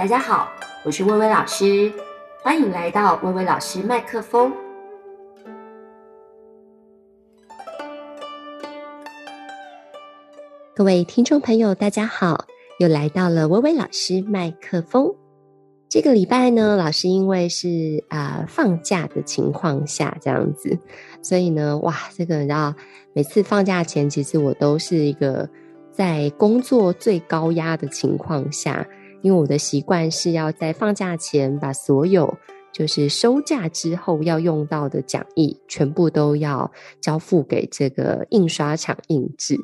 大家好，我是薇薇老师，欢迎来到薇薇老师麦克风。各位听众朋友，大家好，又来到了薇薇老师麦克风。这个礼拜呢，老师因为是啊、放假的情况下这样子，所以呢，哇，这个你知道，每次放假前，其实我都是一个在工作最高压的情况下。因为我的习惯是要在放假前把所有就是收假之后要用到的讲义全部都要交付给这个印刷厂印制。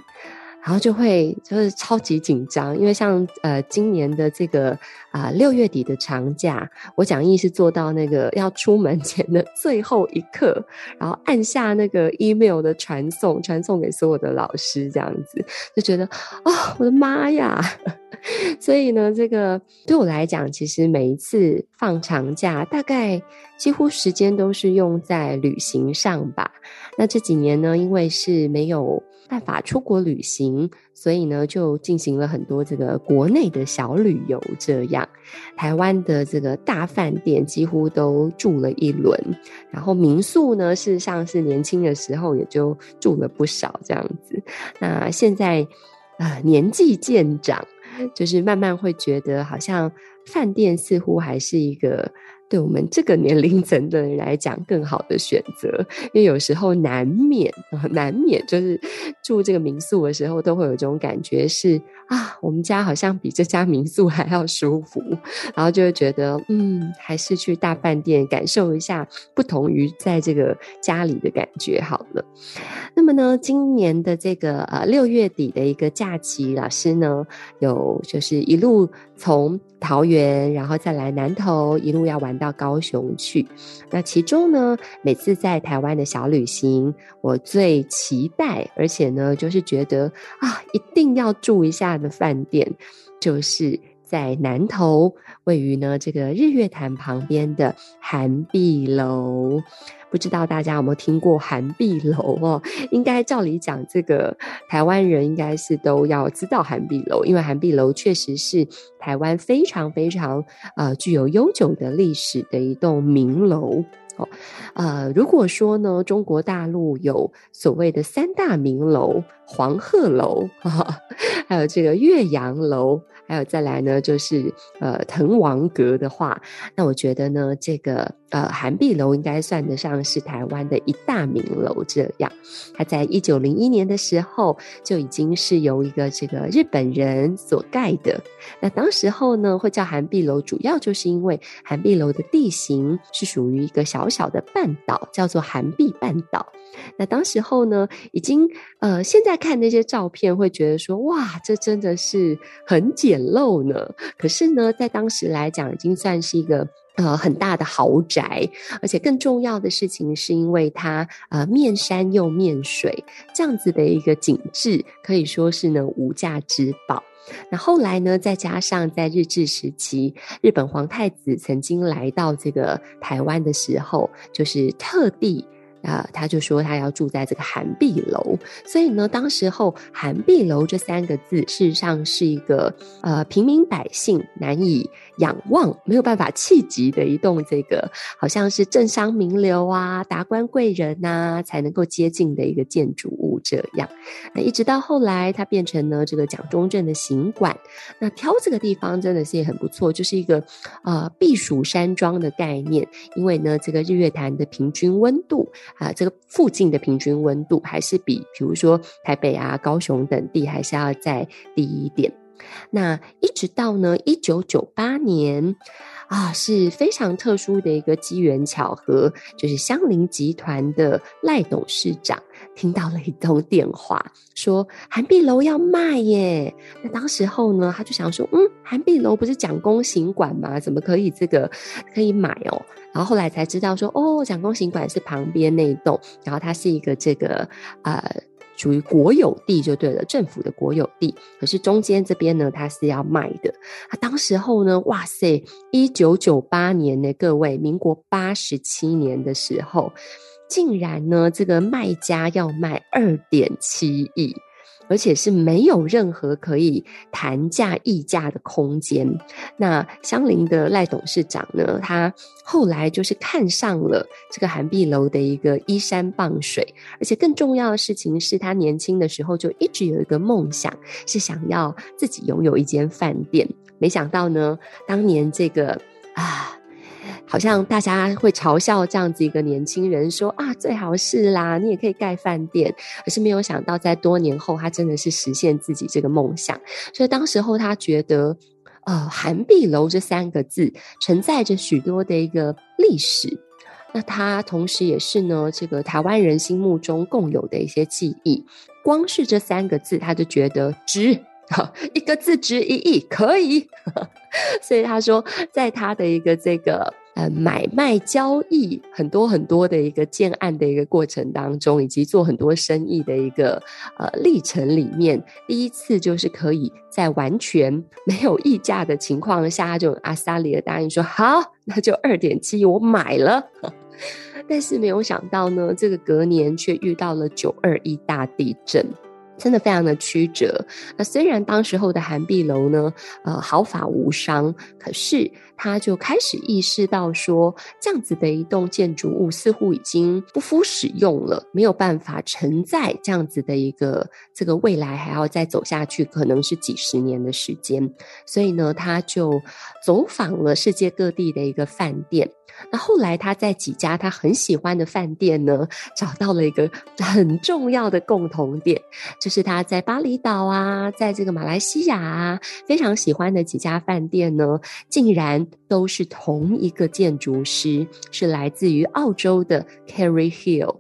然后就会就是超级紧张，因为像呃今年的这个啊、六月底的长假，我讲义是做到那个要出门前的最后一刻，然后按下那个 email 的传送，传送给所有的老师，这样子就觉得、哦，我的妈呀！所以呢，这个对我来讲，其实每一次放长假，大概几乎时间都是用在旅行上吧。那这几年呢，因为是没有。办法出国旅行，所以呢，就进行了很多这个国内的小旅游。这样，台湾的这个大饭店几乎都住了一轮，然后民宿呢，事实上是年轻的时候也就住了不少这样子。那现在啊，年纪渐长，就是慢慢会觉得，好像饭店似乎还是一个。对我们这个年龄层的人来讲，更好的选择，因为有时候难免 难免就是住这个民宿的时候，都会有一种感觉是啊，我们家好像比这家民宿还要舒服，然后就会觉得嗯，还是去大饭店感受一下不同于在这个家里的感觉好了。那么呢，今年的这个呃六月底的一个假期，老师呢有就是一路从桃园，然后再来南投，一路要玩到高雄去。那其中呢，每次在台湾的小旅行，我最期待，而且呢，就是觉得啊，一定要住一下的饭店，就是在南投，位于呢这个日月潭旁边的涵碧楼。不知道大家有没有听过涵碧楼哦？应该照理讲，这个台湾人应该是都要知道涵碧楼，因为涵碧楼确实是台湾非常非常呃具有悠久的历史的一栋名楼哦。呃，如果说呢，中国大陆有所谓的三大名楼，黄鹤楼，还有这个岳阳楼。还有再来呢，就是呃滕王阁的话，那我觉得呢，这个呃涵碧楼应该算得上是台湾的一大名楼。这样，它在一九零一年的时候就已经是由一个这个日本人所盖的。那当时候呢，会叫涵碧楼，主要就是因为涵碧楼的地形是属于一个小小的半岛，叫做涵碧半岛。那当时候呢，已经呃现在看那些照片，会觉得说哇，这真的是很简。简陋呢，可是呢，在当时来讲，已经算是一个呃很大的豪宅，而且更重要的事情是因为它呃面山又面水，这样子的一个景致，可以说是呢无价之宝。那后来呢，再加上在日治时期，日本皇太子曾经来到这个台湾的时候，就是特地。啊、他就说他要住在这个涵碧楼，所以呢，当时候涵碧楼这三个字，事实上是一个呃平民百姓难以仰望、没有办法企及的一栋这个，好像是政商名流啊、达官贵人呐、啊、才能够接近的一个建筑物。这样，那一直到后来，它变成了这个蒋中正的行馆。那挑这个地方真的是也很不错，就是一个呃避暑山庄的概念。因为呢，这个日月潭的平均温度啊、这个附近的平均温度还是比比如说台北啊、高雄等地还是要再低一点。那一直到呢一九九八年啊，是非常特殊的一个机缘巧合，就是香菱集团的赖董事长听到了一通电话，说涵碧楼要卖耶。那当时候呢，他就想说，嗯，涵碧楼不是蒋公行馆吗？怎么可以这个可以买哦？然后后来才知道说，哦，蒋公行馆是旁边那一栋，然后它是一个这个呃。属于国有地就对了，政府的国有地。可是中间这边呢，它是要卖的。啊，当时候呢，哇塞，一九九八年呢，各位，民国八十七年的时候，竟然呢，这个卖家要卖二点七亿。而且是没有任何可以谈价议价的空间。那相邻的赖董事长呢，他后来就是看上了这个涵碧楼的一个依山傍水，而且更重要的事情是他年轻的时候就一直有一个梦想，是想要自己拥有一间饭店。没想到呢，当年这个啊。好像大家会嘲笑这样子一个年轻人说啊，最好是啦，你也可以盖饭店。可是没有想到，在多年后，他真的是实现自己这个梦想。所以当时候他觉得，呃，涵碧楼这三个字承载着许多的一个历史。那他同时也是呢，这个台湾人心目中共有的一些记忆。光是这三个字，他就觉得值。一个字值一亿，可以。所以他说，在他的一个这个呃买卖交易很多很多的一个建案的一个过程当中，以及做很多生意的一个呃历程里面，第一次就是可以在完全没有溢价的情况下，就阿萨里的答应说好，那就二点七，我买了。但是没有想到呢，这个隔年却遇到了九二一大地震。真的非常的曲折。那虽然当时候的涵碧楼呢，呃，毫发无伤，可是他就开始意识到说，这样子的一栋建筑物似乎已经不敷使用了，没有办法承载这样子的一个这个未来还要再走下去，可能是几十年的时间。所以呢，他就走访了世界各地的一个饭店。那后来他在几家他很喜欢的饭店呢，找到了一个 很重要的共同点，就是他在巴厘岛啊，在这个马来西亚啊，非常喜欢的几家饭店呢，竟然都是同一个建筑师，是来自于澳洲的 Kerry Hill，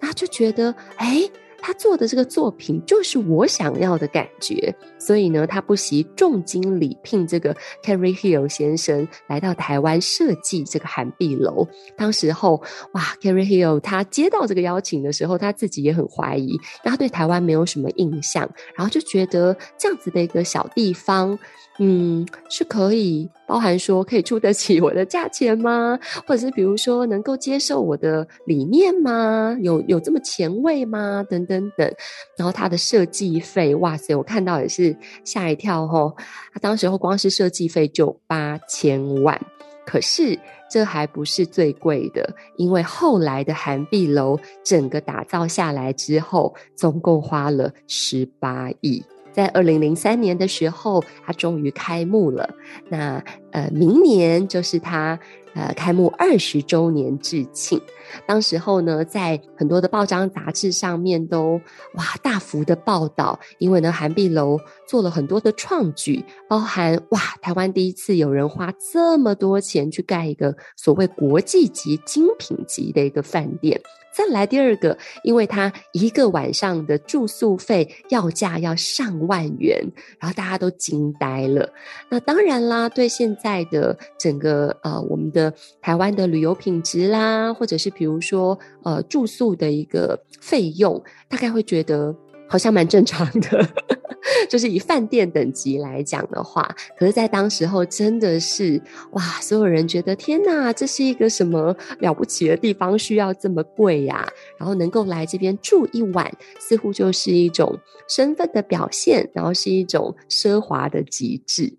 那就觉得哎。他做的这个作品就是我想要的感觉，所以呢，他不惜重金礼聘这个 Kerry Hill 先生来到台湾设计这个涵碧楼。当时候，哇，Kerry Hill 他接到这个邀请的时候，他自己也很怀疑，因为他对台湾没有什么印象，然后就觉得这样子的一个小地方。嗯，是可以包含说可以出得起我的价钱吗？或者是比如说能够接受我的理念吗？有有这么前卫吗？等等等。然后他的设计费，哇塞，我看到也是吓一跳吼。他当时候光是设计费就八千万，可是这还不是最贵的，因为后来的涵碧楼整个打造下来之后，总共花了十八亿。在二零零三年的时候，它终于开幕了。那呃，明年就是它呃开幕二十周年致庆。当时候呢，在很多的报章杂志上面都哇大幅的报道，因为呢，涵碧楼做了很多的创举，包含哇台湾第一次有人花这么多钱去盖一个所谓国际级精品级的一个饭店。再来第二个，因为他一个晚上的住宿费要价要上万元，然后大家都惊呆了。那当然啦，对现在的整个呃我们的台湾的旅游品质啦，或者是比如说呃住宿的一个费用，大概会觉得。好像蛮正常的，就是以饭店等级来讲的话，可是，在当时候真的是哇，所有人觉得天哪，这是一个什么了不起的地方，需要这么贵呀？然后能够来这边住一晚，似乎就是一种身份的表现，然后是一种奢华的极致。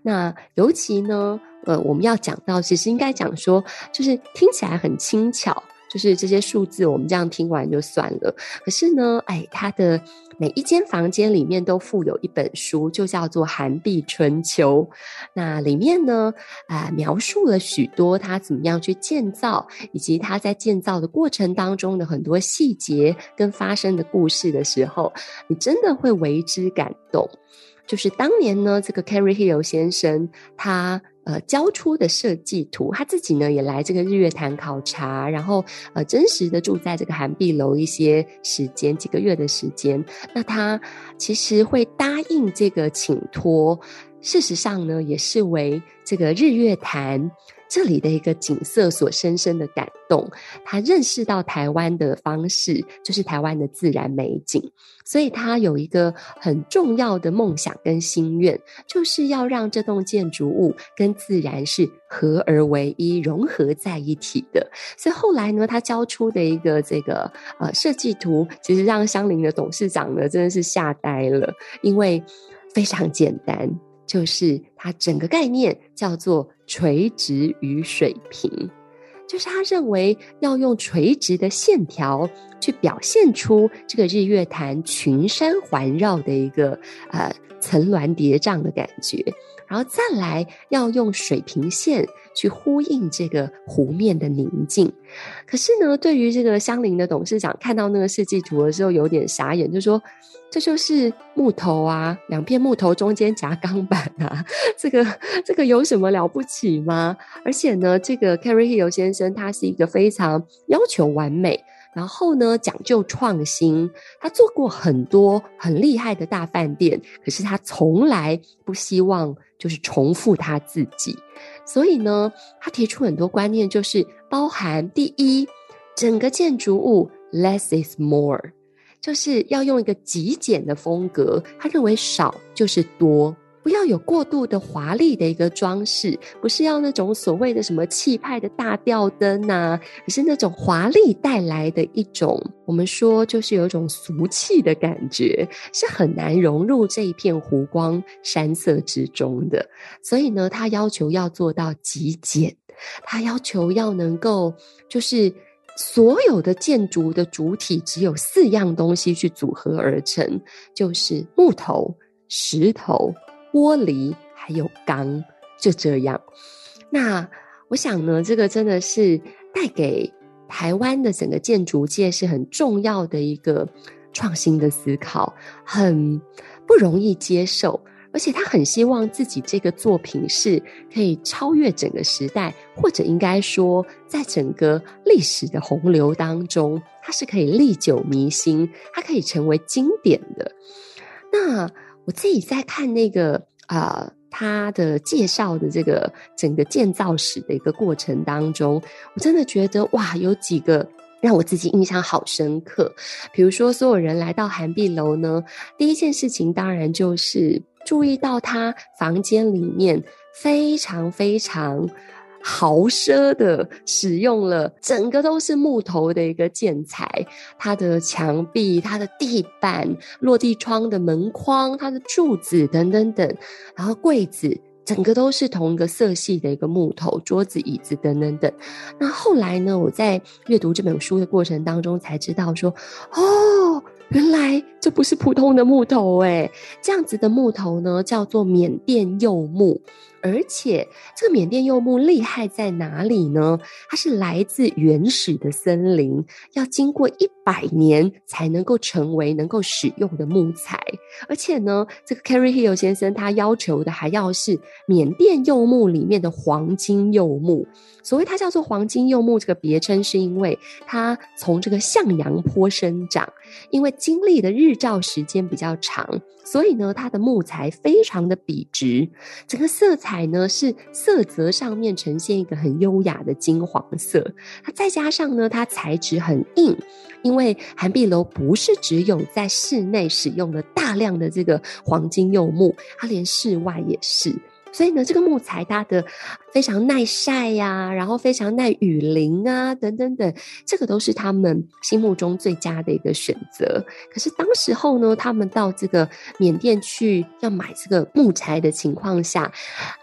那尤其呢，呃，我们要讲到，其实应该讲说，就是听起来很轻巧。就是这些数字，我们这样听完就算了。可是呢，哎，它的每一间房间里面都附有一本书，就叫做《寒碧春秋》。那里面呢，啊、描述了许多他怎么样去建造，以及他在建造的过程当中的很多细节跟发生的故事的时候，你真的会为之感动。就是当年呢，这个 carry Hill 先生他。呃，交出的设计图，他自己呢也来这个日月潭考察，然后呃，真实的住在这个寒碧楼一些时间，几个月的时间。那他其实会答应这个请托，事实上呢，也是为这个日月潭这里的一个景色所深深的感动，他认识到台湾的方式就是台湾的自然美景，所以他有一个很重要的梦想跟心愿，就是要让这栋建筑物跟自然是合而为一、融合在一起的。所以后来呢，他交出的一个这个呃设计图，其实让相邻的董事长呢真的是吓呆了，因为非常简单。就是它整个概念叫做垂直与水平，就是他认为要用垂直的线条去表现出这个日月潭群山环绕的一个呃层峦叠嶂的感觉，然后再来要用水平线去呼应这个湖面的宁静。可是呢，对于这个相邻的董事长看到那个设计图的时候，有点傻眼，就说。这就是木头啊，两片木头中间夹钢板啊，这个这个有什么了不起吗？而且呢，这个 Kerry Hill 先生他是一个非常要求完美，然后呢讲究创新，他做过很多很厉害的大饭店，可是他从来不希望就是重复他自己，所以呢，他提出很多观念，就是包含第一，整个建筑物 less is more。就是要用一个极简的风格，他认为少就是多，不要有过度的华丽的一个装饰，不是要那种所谓的什么气派的大吊灯呐、而是那种华丽带来的一种，我们说就是有一种俗气的感觉，是很难融入这一片湖光山色之中的。所以呢，他要求要做到极简，他要求要能够就是。所有的建筑的主体只有四样东西去组合而成，就是木头、石头、玻璃还有钢，就这样。那我想呢，这个真的是带给台湾的整个建筑界是很重要的一个创新的思考，很不容易接受。而且他很希望自己这个作品是可以超越整个时代，或者应该说，在整个历史的洪流当中，它是可以历久弥新，它可以成为经典的。那我自己在看那个啊，他、的介绍的这个整个建造史的一个过程当中，我真的觉得哇，有几个让我自己印象好深刻。比如说，所有人来到涵碧楼呢，第一件事情当然就是。注意到他房间里面非常非常豪奢的使用了整个都是木头的一个建材，它的墙壁、它的地板、落地窗的门框、它的柱子等等等，然后柜子整个都是同一个色系的一个木头，桌子、椅子等等等。那后来呢，我在阅读这本书的过程当中才知道说，哦。原来这不是普通的木头诶，这样子的木头呢，叫做缅甸柚木。而且这个缅甸柚木厉害在哪里呢？它是来自原始的森林，要经过一百年才能够成为能够使用的木材。而且呢，这个 Kerry Hill 先生他要求的还要是缅甸柚木里面的黄金柚木。所谓它叫做黄金柚木这个别称，是因为它从这个向阳坡生长，因为经历的日照时间比较长，所以呢，它的木材非常的笔直，整个色彩。彩呢是色泽上面呈现一个很优雅的金黄色，它再加上呢，它材质很硬，因为涵碧楼不是只有在室内使用了大量的这个黄金柚木，它连室外也是。所以呢，这个木材它的非常耐晒呀、然后非常耐雨淋啊，等等等，这个都是他们心目中最佳的一个选择。可是当时候呢，他们到这个缅甸去要买这个木材的情况下，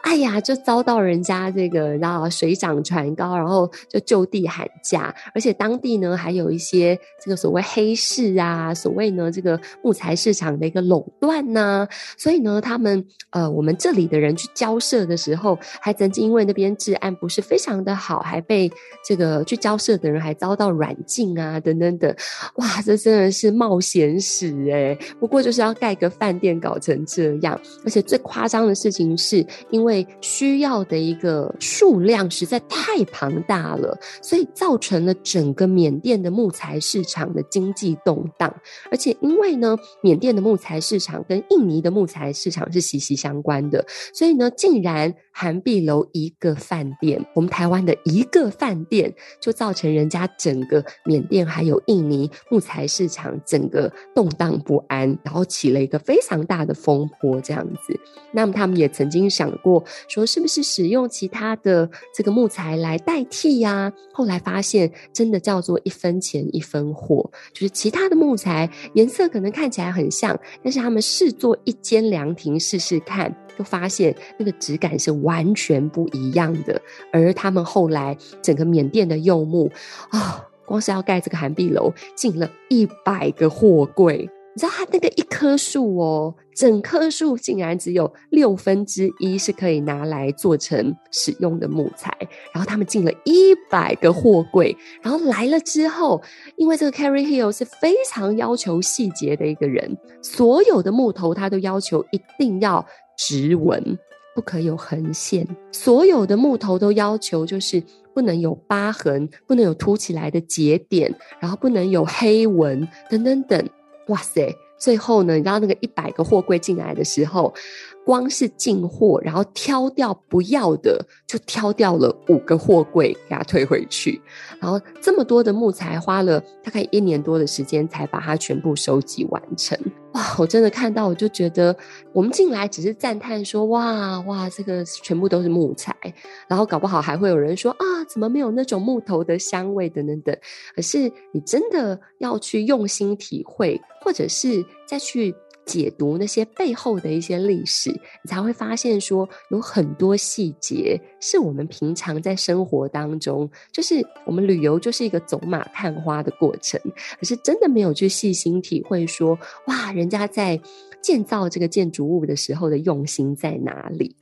哎呀，就遭到人家这个然后水涨船高，然后就就地喊价，而且当地呢还有一些这个所谓黑市啊，所谓呢这个木材市场的一个垄断呐、所以呢，他们呃，我们这里的人去。交涉的时候，还曾经因为那边治安不是非常的好，还被这个去交涉的人还遭到软禁啊，等等等。哇，这真的是冒险史诶。不过就是要盖个饭店搞成这样，而且最夸张的事情是因为需要的一个数量实在太庞大了，所以造成了整个缅甸的木材市场的经济动荡。而且因为呢，缅甸的木材市场跟印尼的木材市场是息息相关的，所以呢。竟然韩碧楼一一个饭店，我们台湾的一个饭店，就造成人家整个缅甸还有印尼木材市场整个动荡不安，然后起了一个非常大的风波，这样子。那么他们也曾经想过，说是不是使用其他的这个木材来代替呀？后来发现，真的叫做一分钱一分货，就是其他的木材颜色可能看起来很像，但是他们试做一间凉亭试试看。就发现那个质感是完全不一样的，而他们后来整个缅甸的柚木啊、哦，光是要盖这个涵碧楼，进了一百个货柜。你知道它那个一棵树哦，整棵树竟然只有六分之一是可以拿来做成使用的木材，然后他们进了一百个货柜，然后来了之后，因为这个 Carrie Hill 是非常要求细节的一个人，所有的木头他都要求一定要直纹，不可有横线，所有的木头都要求就是不能有疤痕，不能有凸起来的节点，然后不能有黑纹，等等等。哇塞！最后呢，你知道那个一百个货柜进来的时候，光是进货，然后挑掉不要的，就挑掉了五个货柜，给它退回去。然后这么多的木材，花了大概一年多的时间才把它全部收集完成。哇！我真的看到，我就觉得我们进来只是赞叹说：“哇哇，这个全部都是木材。”然后搞不好还会有人说：“啊，怎么没有那种木头的香味？”等等等。可是你真的要去用心体会，或者是再去。解读那些背后的一些历史，你才会发现说有很多细节是我们平常在生活当中，就是我们旅游就是一个走马看花的过程，可是真的没有去细心体会说，哇，人家在建造这个建筑物的时候的用心在哪里。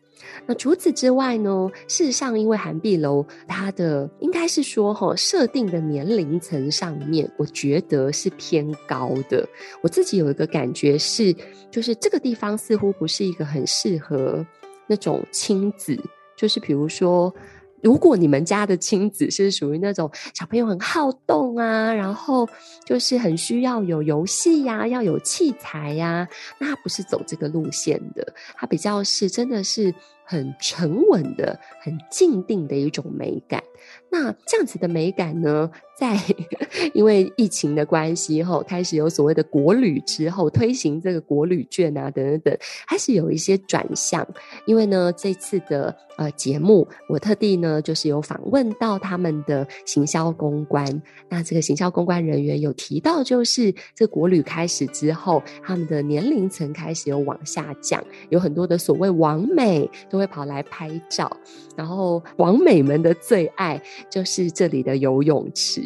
那除此之外呢？事实上，因为涵碧楼它的应该是说哈，设定的年龄层上面，我觉得是偏高的。我自己有一个感觉是，就是这个地方似乎不是一个很适合那种亲子，就是比如说。如果你们家的亲子是属于那种小朋友很好动啊，然后就是很需要有游戏呀，要有器材呀，那不是走这个路线的，他比较是真的是很沉稳的、很静定的一种美感。那这样子的美感呢，在 因为疫情的关系后，开始有所谓的国旅之后，推行这个国旅券啊，等等等，开始有一些转向。因为呢，这次的呃节目，我特地呢就是有访问到他们的行销公关。那这个行销公关人员有提到，就是这国旅开始之后，他们的年龄层开始有往下降，有很多的所谓网美都会跑来拍照，然后王美们的最爱。就是这里的游泳池，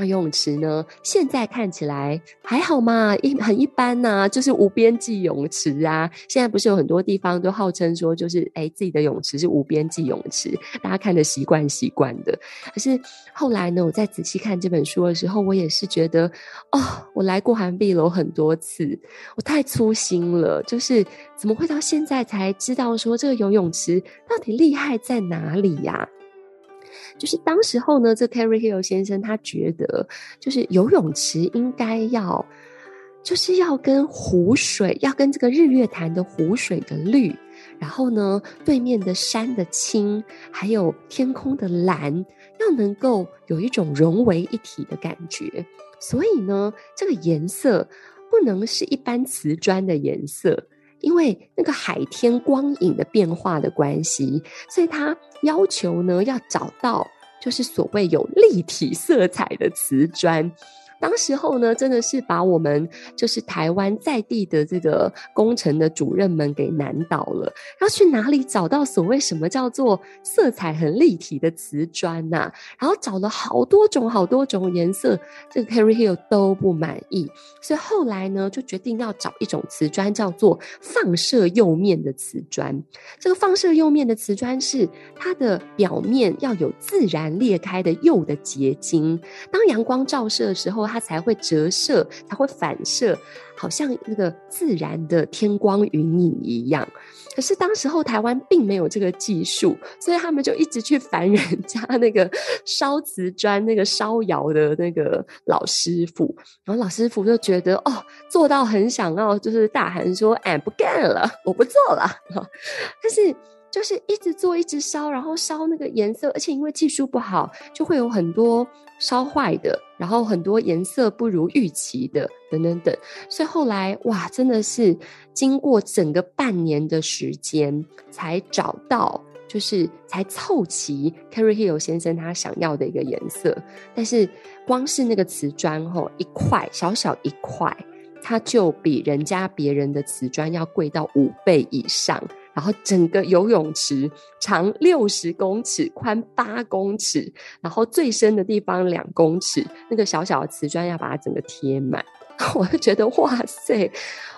那游泳池呢，现在看起来还好嘛，一很一般呐、就是无边际泳池啊。现在不是有很多地方都号称说，就是哎，自己的泳池是无边际泳池，大家看得习惯习惯的。可是后来呢，我在仔细看这本书的时候，我也是觉得，哦，我来过涵碧楼很多次，我太粗心了，就是怎么会到现在才知道说这个游泳池到底厉害在哪里呀、就是当时候呢，这 Carrie Hill 先生他觉得，就是游泳池应该要，就是要跟湖水，要跟这个日月潭的湖水的绿，然后呢，对面的山的青，还有天空的蓝，要能够有一种融为一体的感觉。所以呢，这个颜色不能是一般瓷砖的颜色。因为那个海天光影的变化的关系，所以他要求呢，要找到就是所谓有立体色彩的瓷砖。当时候呢，真的是把我们就是台湾在地的这个工程的主任们给难倒了。要去哪里找到所谓什么叫做色彩很立体的瓷砖呐、然后找了好多种好多种颜色，这个 Carrie Hill 都不满意，所以后来呢，就决定要找一种瓷砖，叫做放射釉面的瓷砖。这个放射釉面的瓷砖是它的表面要有自然裂开的釉的结晶，当阳光照射的时候，它才会折射，才会反射，好像那个自然的天光云影一样。可是当时候台湾并没有这个技术，所以他们就一直去烦人家那个烧瓷砖、那个烧窑的那个老师傅。然后老师傅就觉得哦，做到很想要，就是大喊说：“哎，不干了，我不做了。”但是就是一直做，一直烧，然后烧那个颜色，而且因为技术不好，就会有很多烧坏的，然后很多颜色不如预期的，等等等。所以后来哇，真的是经过整个半年的时间，才找到，就是才凑齐 carry Hill 先生他想要的一个颜色。但是光是那个瓷砖吼，一块小小一块，它就比人家别人的瓷砖要贵到五倍以上。然后整个游泳池长六十公尺，宽八公尺，然后最深的地方两公尺，那个小小的瓷砖要把它整个贴满，我就觉得哇塞，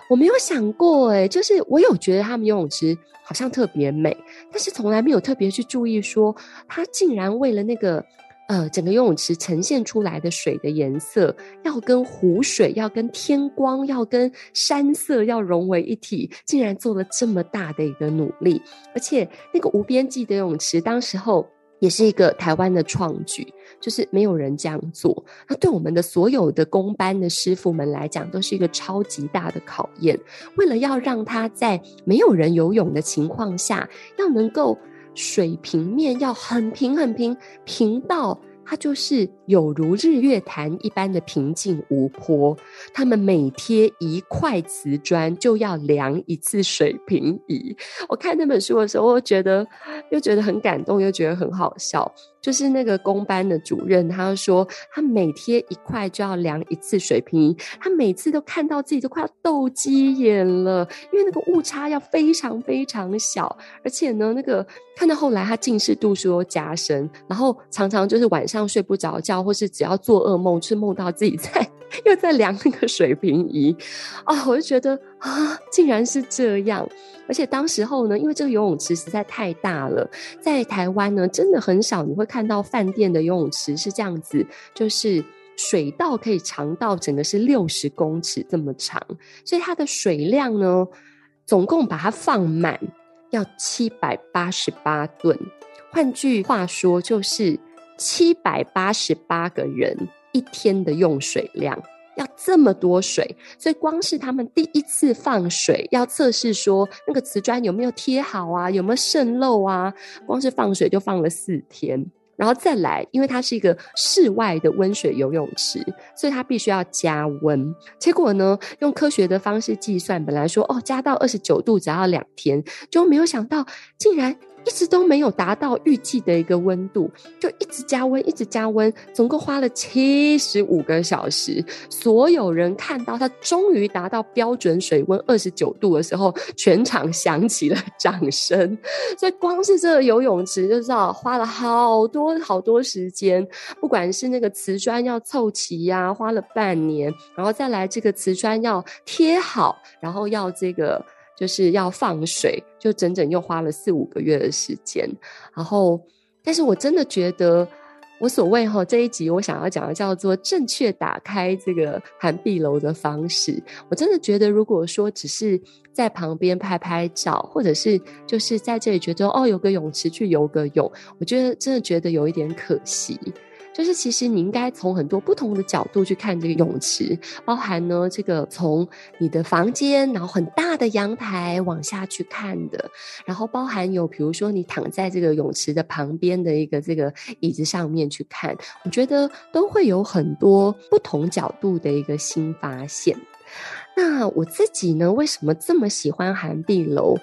我没有想过诶，就是我有觉得他们游泳池好像特别美，但是从来没有特别去注意说，他竟然为了那个。呃，整个游泳池呈现出来的水的颜色，要跟湖水、要跟天光、要跟山色要融为一体，竟然做了这么大的一个努力。而且那个无边际的泳池，当时候也是一个台湾的创举，就是没有人这样做。那对我们的所有的工班的师傅们来讲，都是一个超级大的考验。为了要让他在没有人游泳的情况下，要能够。水平面要很平很平，平到它就是有如日月潭一般的平静无波。他们每贴一块瓷砖就要量一次水平仪。我看那本书的时候，我觉得又觉得很感动，又觉得很好笑。就是那个公班的主任，他说他每贴一块就要量一次水平，他每次都看到自己都快要斗鸡眼了，因为那个误差要非常非常小，而且呢，那个看到后来他近视度数又加深，然后常常就是晚上睡不着觉，或是只要做噩梦，是梦到自己在又在量那个水平仪，啊，我就觉得啊，竟然是这样。而且当时候呢，因为这个游泳池实在太大了，在台湾呢，真的很少你会看到饭店的游泳池是这样子，就是水道可以长到整个是六十公尺这么长，所以它的水量呢，总共把它放满要七百八十八吨，换句话说就是七百八十八个人一天的用水量。要这么多水，所以光是他们第一次放水，要测试说那个瓷砖有没有贴好啊，有没有渗漏啊，光是放水就放了四天，然后再来，因为它是一个室外的温水游泳池，所以它必须要加温。结果呢，用科学的方式计算，本来说哦，加到二十九度只要两天，就没有想到竟然。一直都没有达到预计的一个温度，就一直加温，一直加温，总共花了七十五个小时。所有人看到它终于达到标准水温二十九度的时候，全场响起了掌声。所以光是这个游泳池就知道花了好多好多时间，不管是那个瓷砖要凑齐呀，花了半年，然后再来这个瓷砖要贴好，然后要这个。就是要放水，就整整又花了四五个月的时间。然后，但是我真的觉得，我所谓哈这一集我想要讲的叫做正确打开这个涵碧楼的方式。我真的觉得，如果说只是在旁边拍拍照，或者是就是在这里觉得哦有个泳池去游个泳，我觉得真的觉得有一点可惜。就是其实你应该从很多不同的角度去看这个泳池，包含呢这个从你的房间，然后很大的阳台往下去看的，然后包含有比如说你躺在这个泳池的旁边的一个这个椅子上面去看，我觉得都会有很多不同角度的一个新发现。那我自己呢，为什么这么喜欢涵碧楼？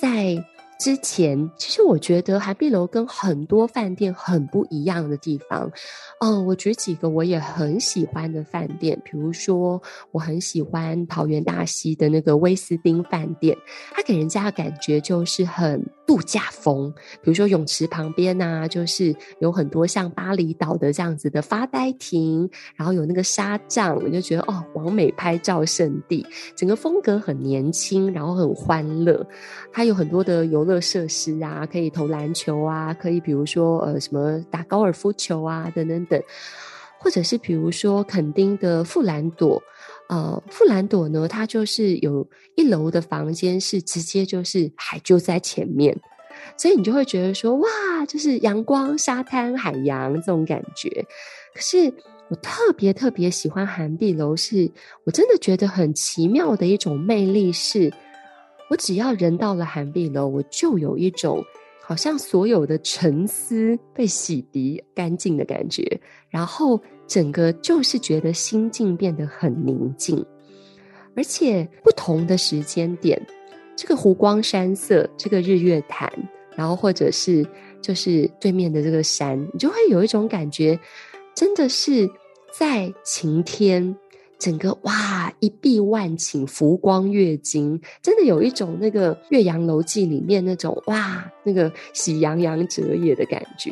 在之前，其实我觉得韩碧楼跟很多饭店很不一样的地方，哦，我举几个我也很喜欢的饭店，比如说我很喜欢桃园大溪的那个威斯汀饭店，它给人家的感觉就是很度假风，比如说泳池旁边啊，就是有很多像巴厘岛的这样子的发呆亭，然后有那个沙帐，我就觉得哦，完美拍照圣地，整个风格很年轻，然后很欢乐，它有很多的游乐。设施啊，可以投篮球啊，可以比如说呃什么打高尔夫球啊等等等，或者是比如说垦丁的富兰朵，呃富兰朵呢，它就是有一楼的房间是直接就是海就在前面，所以你就会觉得说哇，就是阳光、沙滩、海洋这种感觉。可是我特别特别喜欢涵碧楼，是我真的觉得很奇妙的一种魅力是。我只要人到了涵碧楼，我就有一种好像所有的沉思被洗涤干净的感觉，然后整个就是觉得心境变得很宁静，而且不同的时间点，这个湖光山色，这个日月潭，然后或者是就是对面的这个山，你就会有一种感觉，真的是在晴天。整个哇，一碧万顷，浮光跃金，真的有一种那个《岳阳楼记》里面那种哇，那个喜洋洋折也的感觉。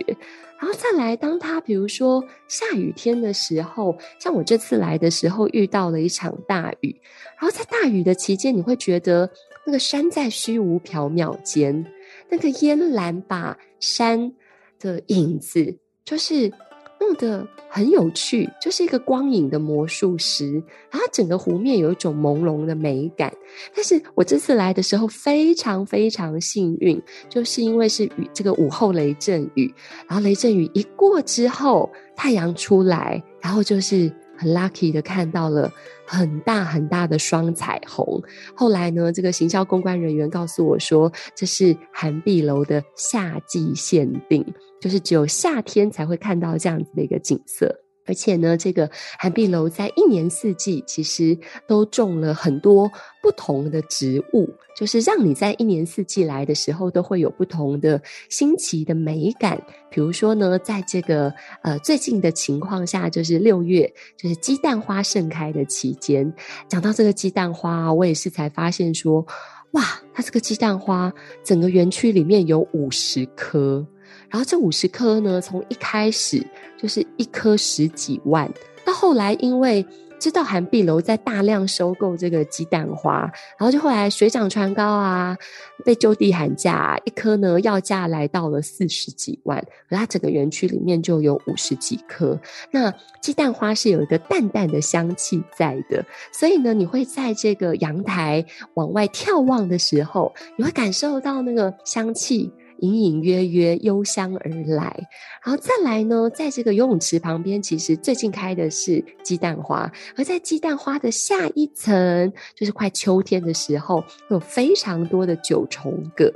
然后再来，当他比如说下雨天的时候，像我这次来的时候遇到了一场大雨，然后在大雨的期间，你会觉得那个山在虚无缥缈间，那个烟岚把山的影子就是。弄得很有趣，就是一个光影的魔术师，然后整个湖面有一种朦胧的美感。但是我这次来的时候非常非常幸运，就是因为是雨，这个午后雷阵雨，然后雷阵雨一过之后，太阳出来，然后就是。很 lucky 的看到了很大很大的双彩虹。后来呢，这个行销公关人员告诉我说，这是涵碧楼的夏季限定，就是只有夏天才会看到这样子的一个景色。而且呢，这个涵碧楼在一年四季其实都种了很多不同的植物，就是让你在一年四季来的时候都会有不同的新奇的美感。比如说呢，在这个呃最近的情况下，就是六月，就是鸡蛋花盛开的期间。讲到这个鸡蛋花，我也是才发现说，哇，它这个鸡蛋花整个园区里面有五十棵。然后这五十颗呢，从一开始就是一颗十几万，到后来因为知道涵碧楼在大量收购这个鸡蛋花，然后就后来水涨船高啊，被就地喊价，一颗呢要价来到了四十几万，而它整个园区里面就有五十几颗。那鸡蛋花是有一个淡淡的香气在的，所以呢，你会在这个阳台往外眺望的时候，你会感受到那个香气。隐隐约约幽香而来，然后再来呢，在这个游泳池旁边，其实最近开的是鸡蛋花，而在鸡蛋花的下一层，就是快秋天的时候，会有非常多的九重葛，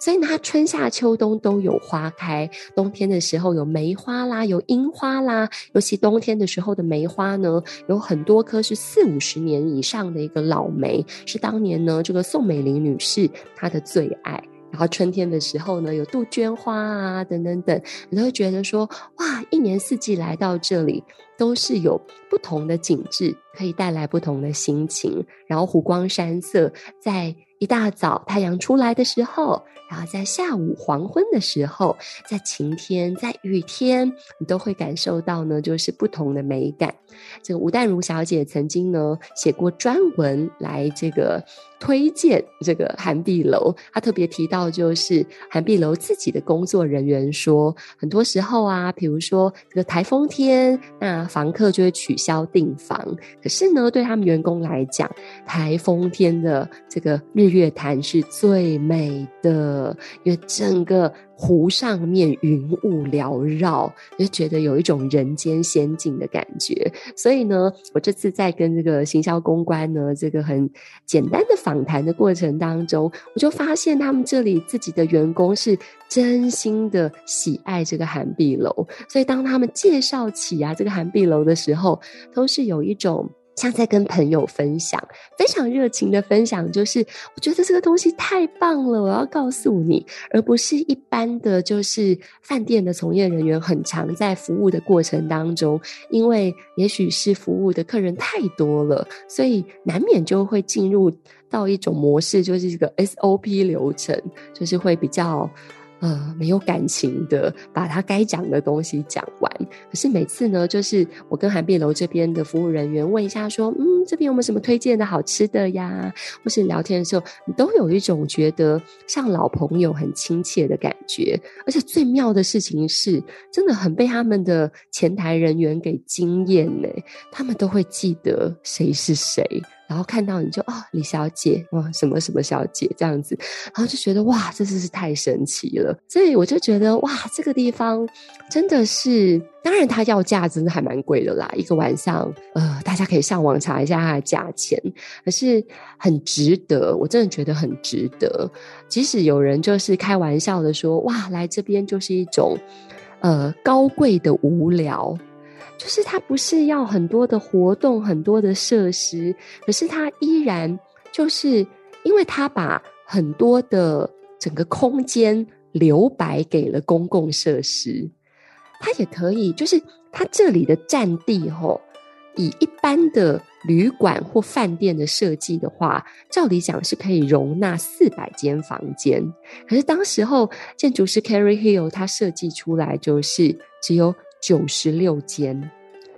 所以呢，它春夏秋冬都有花开。冬天的时候有梅花啦，有樱花啦，尤其冬天的时候的梅花呢，有很多棵是四五十年以上的一个老梅，是当年呢这个宋美龄女士她的最爱。然后春天的时候呢，有杜鹃花啊，等等等，你都会觉得说，哇，一年四季来到这里，都是有不同的景致，可以带来不同的心情。然后湖光山色，在一大早太阳出来的时候，然后在下午黄昏的时候，在晴天，在雨天，你都会感受到呢，就是不同的美感。这个吴淡如小姐曾经呢写过专文来这个推荐这个涵碧楼，她特别提到就是涵碧楼自己的工作人员说，很多时候啊，比如说这个台风天，那房客就会取消订房，可是呢，对他们员工来讲，台风天的这个日月潭是最美的，因为整个。湖上面云雾缭绕，就觉得有一种人间仙境的感觉。所以呢，我这次在跟这个行销公关呢，这个很简单的访谈的过程当中，我就发现他们这里自己的员工是真心的喜爱这个涵碧楼。所以当他们介绍起啊这个涵碧楼的时候，都是有一种。像在跟朋友分享，非常热情的分享，就是我觉得这个东西太棒了，我要告诉你，而不是一般的就是饭店的从业人员很常在服务的过程当中，因为也许是服务的客人太多了，所以难免就会进入到一种模式，就是这个 SOP 流程，就是会比较。呃，没有感情的，把他该讲的东西讲完。可是每次呢，就是我跟涵碧楼这边的服务人员问一下，说，嗯，这边有没有什么推荐的好吃的呀？或是聊天的时候，你都有一种觉得像老朋友、很亲切的感觉。而且最妙的事情是，真的很被他们的前台人员给惊艳呢。他们都会记得谁是谁。然后看到你就哦，李小姐哇，什么什么小姐这样子，然后就觉得哇，这真是太神奇了。所以我就觉得哇，这个地方真的是，当然它要价真的还蛮贵的啦，一个晚上呃，大家可以上网查一下它的价钱，可是很值得，我真的觉得很值得。即使有人就是开玩笑的说，哇，来这边就是一种呃高贵的无聊。就是它不是要很多的活动、很多的设施，可是它依然就是因为它把很多的整个空间留白给了公共设施，它也可以，就是它这里的占地吼，以一般的旅馆或饭店的设计的话，照理讲是可以容纳四百间房间，可是当时候建筑师 carry Hill 他设计出来就是只有。九十六间，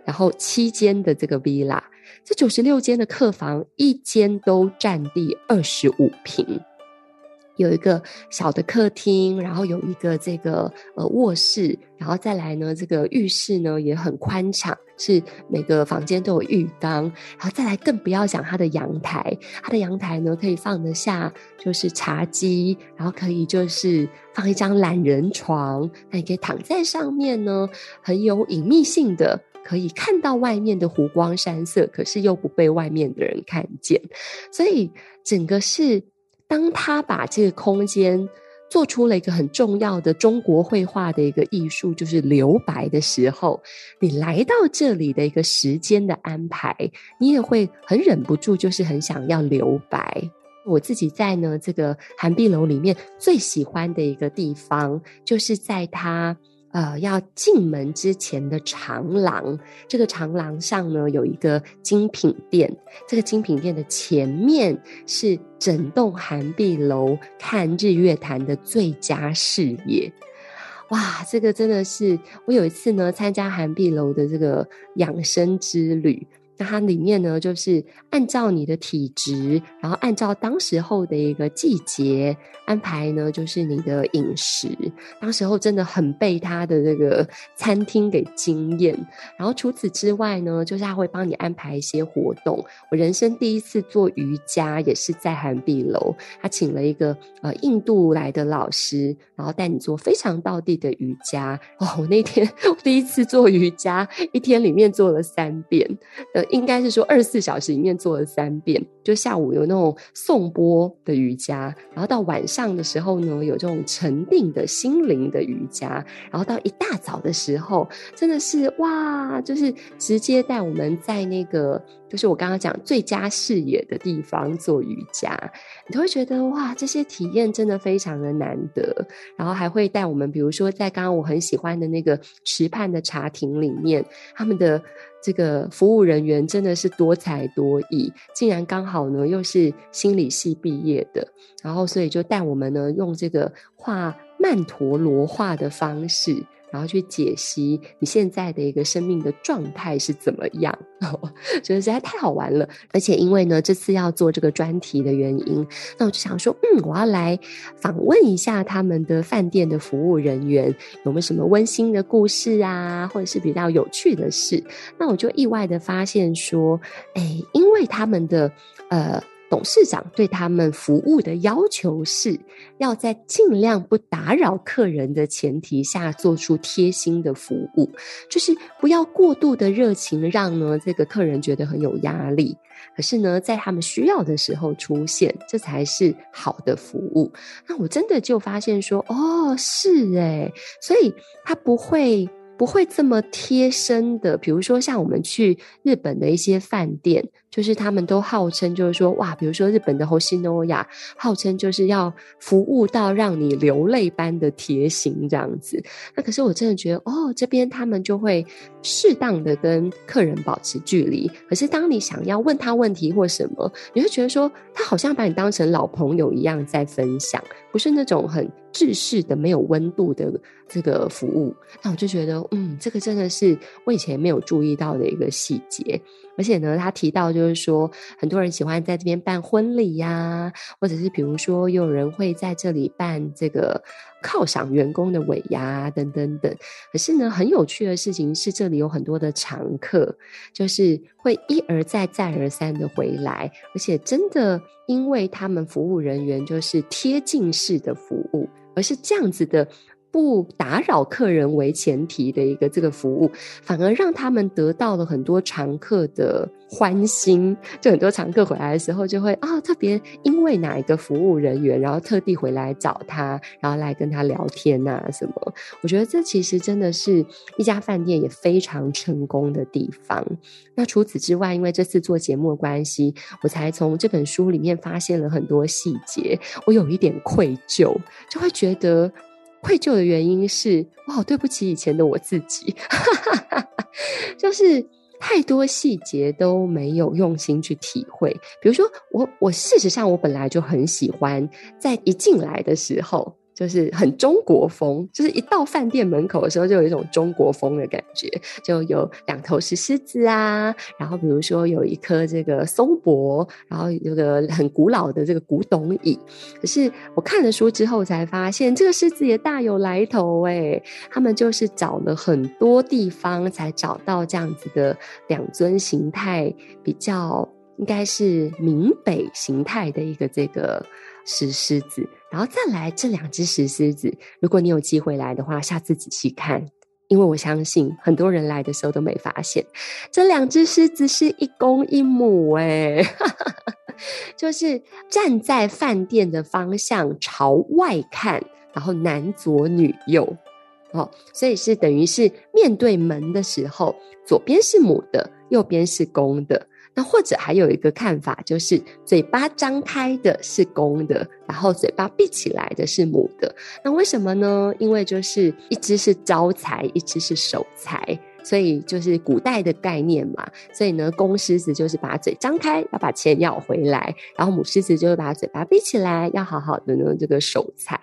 然后七间的这个 villa，这九十六间的客房，一间都占地二十五平，有一个小的客厅，然后有一个这个呃卧室，然后再来呢，这个浴室呢也很宽敞。是每个房间都有浴缸，然后再来更不要讲它的阳台，它的阳台呢可以放得下，就是茶几，然后可以就是放一张懒人床，那你可以躺在上面呢，很有隐秘性的，可以看到外面的湖光山色，可是又不被外面的人看见，所以整个是当他把这个空间。做出了一个很重要的中国绘画的一个艺术，就是留白的时候，你来到这里的一个时间的安排，你也会很忍不住，就是很想要留白。我自己在呢这个涵碧楼里面最喜欢的一个地方，就是在它。呃，要进门之前的长廊，这个长廊上呢有一个精品店，这个精品店的前面是整栋涵碧楼看日月潭的最佳视野。哇，这个真的是我有一次呢参加涵碧楼的这个养生之旅。那它里面呢，就是按照你的体质，然后按照当时候的一个季节安排呢，就是你的饮食。当时候真的很被它的这个 餐厅给惊艳。然后除此之外呢，就是他会帮你安排一些活动。我人生第一次做瑜伽也是在涵碧楼，他请了一个呃印度来的老师，然后带你做非常道地的瑜伽。哦，我那天 我第一次做瑜伽，一天里面做了三遍。呃。应该是说二十四小时里面做了三遍，就下午有那种颂钵的瑜伽，然后到晚上的时候呢，有这种沉定的心灵的瑜伽，然后到一大早的时候，真的是哇，就是直接带我们在那个。就是我刚刚讲最佳视野的地方做瑜伽，你都会觉得哇，这些体验真的非常的难得。然后还会带我们，比如说在刚刚我很喜欢的那个池畔的茶亭里面，他们的这个服务人员真的是多才多艺，竟然刚好呢又是心理系毕业的，然后所以就带我们呢用这个画曼陀罗画的方式。然后去解析你现在的一个生命的状态是怎么样，觉得实在太好玩了。而且因为呢，这次要做这个专题的原因，那我就想说，嗯，我要来访问一下他们的饭店的服务人员，有没有什么温馨的故事啊，或者是比较有趣的事？那我就意外的发现说，哎，因为他们的呃。董事长对他们服务的要求是，要在尽量不打扰客人的前提下，做出贴心的服务，就是不要过度的热情，让呢这个客人觉得很有压力。可是呢，在他们需要的时候出现，这才是好的服务。那我真的就发现说，哦，是诶，所以他不会。不会这么贴身的，比如说像我们去日本的一些饭店，就是他们都号称就是说哇，比如说日本的虹夕诺雅，号称就是要服务到让你流泪般的贴心这样子。那可是我真的觉得哦，这边他们就会适当的跟客人保持距离。可是当你想要问他问题或什么，你会觉得说他好像把你当成老朋友一样在分享，不是那种很。制式的没有温度的这个服务，那我就觉得，嗯，这个真的是我以前没有注意到的一个细节。而且呢，他提到就就是说，很多人喜欢在这边办婚礼呀、或者是比如说，有人会在这里办这个犒赏员工的尾牙等等等。可是呢，很有趣的事情是，这里有很多的常客，就是会一而再、再而三的回来，而且真的因为他们服务人员就是贴近式的服务，而是这样子的。不打扰客人为前提的一个这个服务，反而让他们得到了很多常客的欢心。就很多常客回来的时候，就会啊、特别因为哪一个服务人员，然后特地回来找他，然后来跟他聊天啊什么。我觉得这其实真的是一家饭店也非常成功的地方。那除此之外，因为这次做节目的关系，我才从这本书里面发现了很多细节，我有一点愧疚，就会觉得。愧疚的原因是，我好对不起以前的我自己，就是太多细节都没有用心去体会。比如说，我我事实上我本来就很喜欢在一进来的时候。就是很中国风，就是一到饭店门口的时候，就有一种中国风的感觉，就有两头石狮子啊，然后比如说有一颗这个松柏，然后有个很古老的这个古董椅。可是我看了书之后才发现，这个狮子也大有来头诶，他们就是找了很多地方才找到这样子的两尊形态比较，应该是闽北形态的一个这个石狮子。然后再来这两只石狮子，如果你有机会来的话，下次仔细看，因为我相信很多人来的时候都没发现，这两只狮子是一公一母诶，就是站在饭店的方向朝外看，然后男左女右，哦，所以是等于是面对门的时候，左边是母的，右边是公的。那或者还有一个看法，就是嘴巴张开的是公的，然后嘴巴闭起来的是母的。那为什么呢？因为就是一只是招财，一只是守财。所以就是古代的概念嘛，所以呢，公狮子就是把嘴张开，要把钱要回来，然后母狮子就是把嘴巴闭起来，要好好的呢这个守财，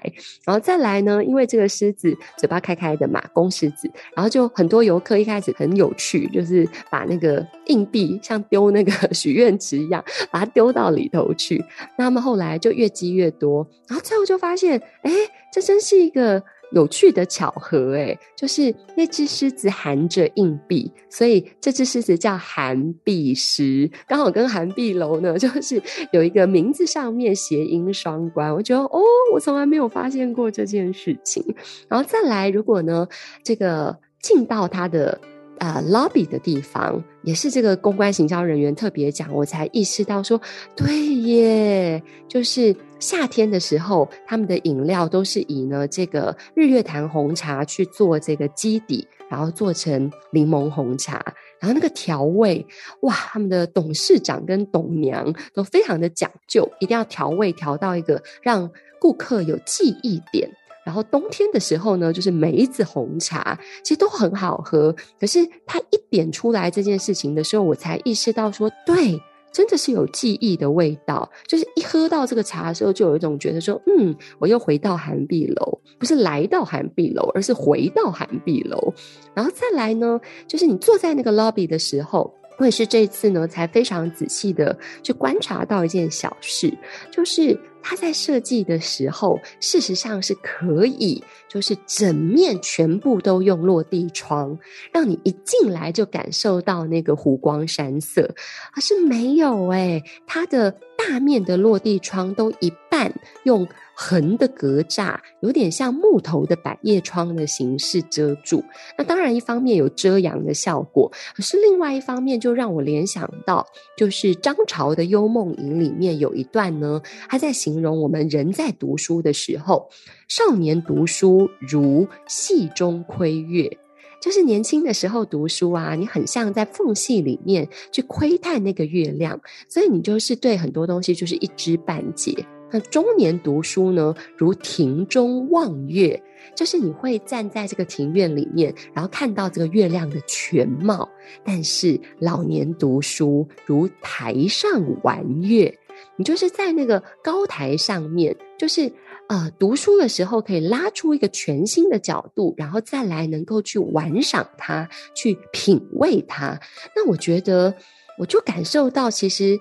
然后再来呢，因为这个狮子嘴巴开开的嘛，公狮子，然后就很多游客一开始很有趣，就是把那个硬币像丢那个 许愿池一样，把它丢到里头去，那他们后来就越积越多，然后最后就发现，哎，这真是一个。有趣的巧合，诶，就是那只狮子含着硬币，所以这只狮子叫涵币狮，刚好跟涵碧楼呢，就是有一个名字上面谐音双关。我觉得哦，我从来没有发现过这件事情。然后再来，如果呢，这个进到它的。啊、呃，lobby 的地方也是这个公关行销人员特别讲，我才意识到说，对耶，就是夏天的时候，他们的饮料都是以呢这个日月潭红茶去做这个基底，然后做成柠檬红茶，然后那个调味，哇，他们的董事长跟董娘都非常的讲究，一定要调味调到一个让顾客有记忆点。然后冬天的时候呢，就是梅子红茶，其实都很好喝。可是他一点出来这件事情的时候，我才意识到说，对，真的是有记忆的味道。就是一喝到这个茶的时候，就有一种觉得说，嗯，我又回到涵碧楼，不是来到涵碧楼，而是回到涵碧楼。然后再来呢，就是你坐在那个 lobby 的时候。我也是这次呢，才非常仔细的去观察到一件小事，就是它在设计的时候，事实上是可以，就是整面全部都用落地窗，让你一进来就感受到那个湖光山色。而是没有诶，它的大面的落地窗都一半用。横的格栅有点像木头的百叶窗的形式遮住，那当然一方面有遮阳的效果，可是另外一方面就让我联想到，就是张潮的《幽梦吟》里面有一段呢，他在形容我们人在读书的时候，少年读书如隙中窥月，就是年轻的时候读书啊，你很像在缝隙里面去窥探那个月亮，所以你就是对很多东西就是一知半解。那中年读书呢，如庭中望月，就是你会站在这个庭院里面，然后看到这个月亮的全貌。但是老年读书如台上玩月，你就是在那个高台上面，就是呃读书的时候可以拉出一个全新的角度，然后再来能够去玩赏它，去品味它。那我觉得。我就感受到其实。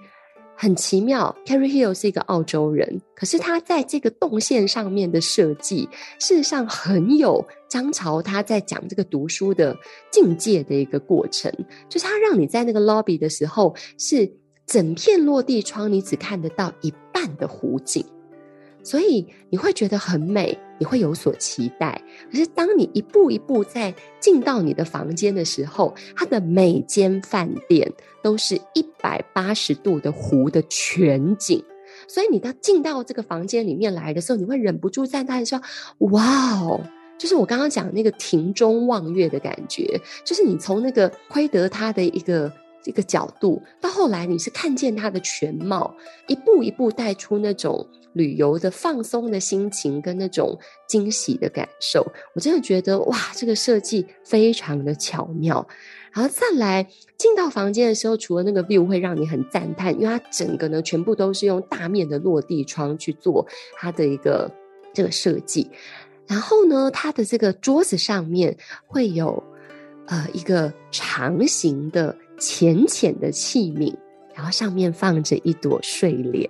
很奇妙，Carrie Hill 是一个澳洲人，可是他在这个动线上面的设计，事实上很有张潮他在讲这个读书的境界的一个过程，就是他让你在那个 lobby 的时候，是整片落地窗，你只看得到一半的湖景。所以你会觉得很美，你会有所期待。可是当你一步一步在进到你的房间的时候，它的每间饭店都是一百八十度的湖的全景。所以你当进到这个房间里面来的时候，你会忍不住赞叹说：“哇哦！”就是我刚刚讲那个庭中望月的感觉，就是你从那个窥得它的一个。一个角度到后来，你是看见它的全貌，一步一步带出那种旅游的放松的心情跟那种惊喜的感受。我真的觉得哇，这个设计非常的巧妙。然后再来进到房间的时候，除了那个 view 会让你很赞叹，因为它整个呢全部都是用大面的落地窗去做它的一个这个设计。然后呢，它的这个桌子上面会有呃一个长形的。浅浅的器皿，然后上面放着一朵睡莲。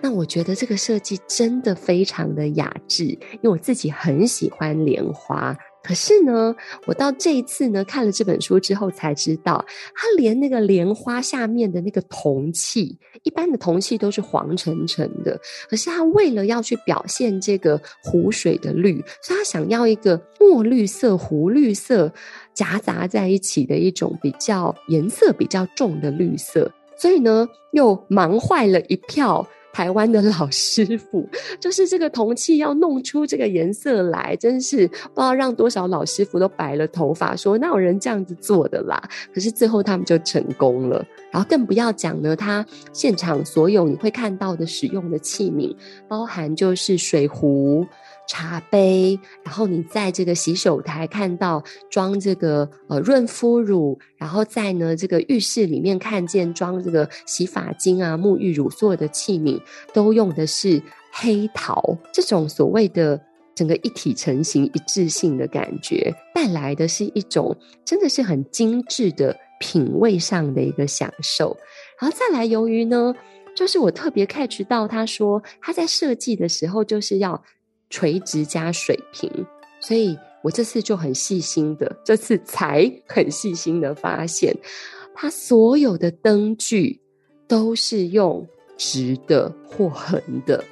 那我觉得这个设计真的非常的雅致，因为我自己很喜欢莲花。可是呢，我到这一次呢看了这本书之后才知道，它连那个莲花下面的那个铜器，一般的铜器都是黄澄澄的，可是它为了要去表现这个湖水的绿，所以它想要一个墨绿色、湖绿色。夹杂在一起的一种比较颜色比较重的绿色，所以呢，又忙坏了一票台湾的老师傅。就是这个铜器要弄出这个颜色来，真是不知道让多少老师傅都白了头发，说哪有人这样子做的啦？可是最后他们就成功了。然后更不要讲呢，他现场所有你会看到的使用的器皿，包含就是水壶。茶杯，然后你在这个洗手台看到装这个呃润肤乳，然后在呢这个浴室里面看见装这个洗发精啊、沐浴乳所有的器皿，都用的是黑陶，这种所谓的整个一体成型、一致性的感觉，带来的是一种真的是很精致的品味上的一个享受。然后再来，由于呢，就是我特别 catch 到他说他在设计的时候就是要。垂直加水平，所以我这次就很细心的，这次才很细心的发现，它所有的灯具都是用直的或横的，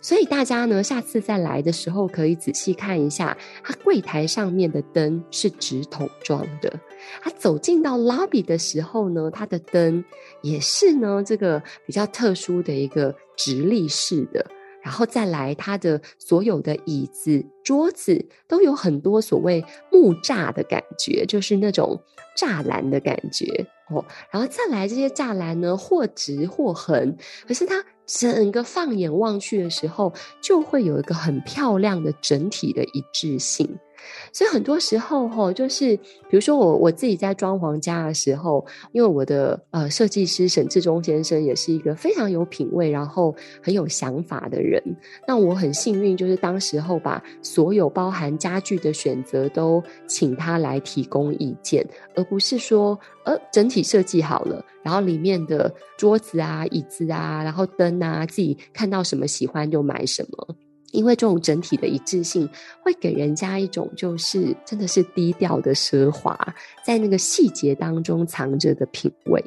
所以大家呢，下次再来的时候可以仔细看一下，它柜台上面的灯是直筒状的，它走进到 lobby 的时候呢，它的灯也是呢这个比较特殊的一个直立式的。然后再来，它的所有的椅子、桌子都有很多所谓木栅的感觉，就是那种栅栏的感觉哦。然后再来，这些栅栏呢，或直或横，可是它整个放眼望去的时候，就会有一个很漂亮的整体的一致性。所以很多时候哈，就是比如说我我自己在装潢家的时候，因为我的呃设计师沈志忠先生也是一个非常有品味，然后很有想法的人。那我很幸运，就是当时候把所有包含家具的选择都请他来提供意见，而不是说呃整体设计好了，然后里面的桌子啊、椅子啊，然后灯啊，自己看到什么喜欢就买什么。因为这种整体的一致性，会给人家一种就是真的是低调的奢华，在那个细节当中藏着的品味。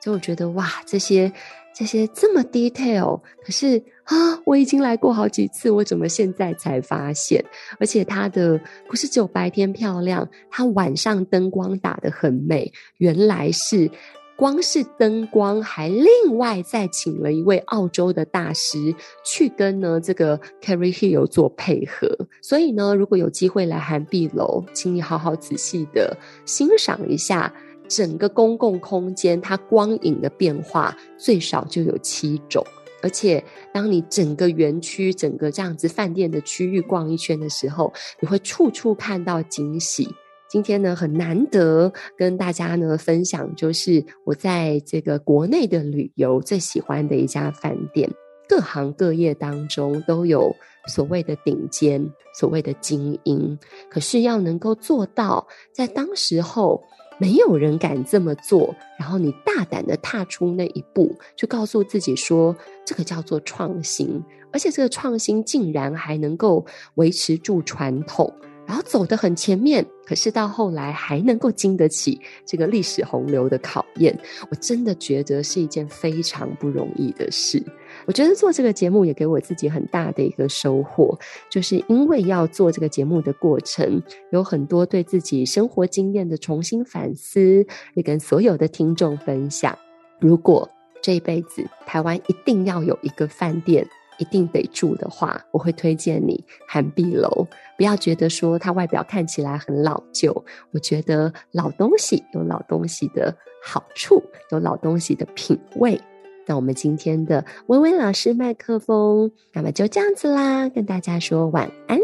所以我觉得哇，这些这些这么 detail，可是啊，我已经来过好几次，我怎么现在才发现？而且它的不是只有白天漂亮，它晚上灯光打得很美，原来是。光是灯光，还另外再请了一位澳洲的大师去跟呢这个 Carrie Hill 做配合。所以呢，如果有机会来涵碧楼，请你好好仔细的欣赏一下整个公共空间，它光影的变化最少就有七种。而且，当你整个园区、整个这样子饭店的区域逛一圈的时候，你会处处看到惊喜。今天呢，很难得跟大家呢分享，就是我在这个国内的旅游最喜欢的一家饭店。各行各业当中都有所谓的顶尖、所谓的精英，可是要能够做到在当时候没有人敢这么做，然后你大胆的踏出那一步，就告诉自己说，这个叫做创新，而且这个创新竟然还能够维持住传统。然后走得很前面，可是到后来还能够经得起这个历史洪流的考验，我真的觉得是一件非常不容易的事。我觉得做这个节目也给我自己很大的一个收获，就是因为要做这个节目的过程，有很多对自己生活经验的重新反思，也跟所有的听众分享。如果这一辈子台湾一定要有一个饭店，一定得住的话，我会推荐你涵碧楼。不要觉得说它外表看起来很老旧，我觉得老东西有老东西的好处，有老东西的品味。那我们今天的薇薇老师麦克风，那么就这样子啦，跟大家说晚安。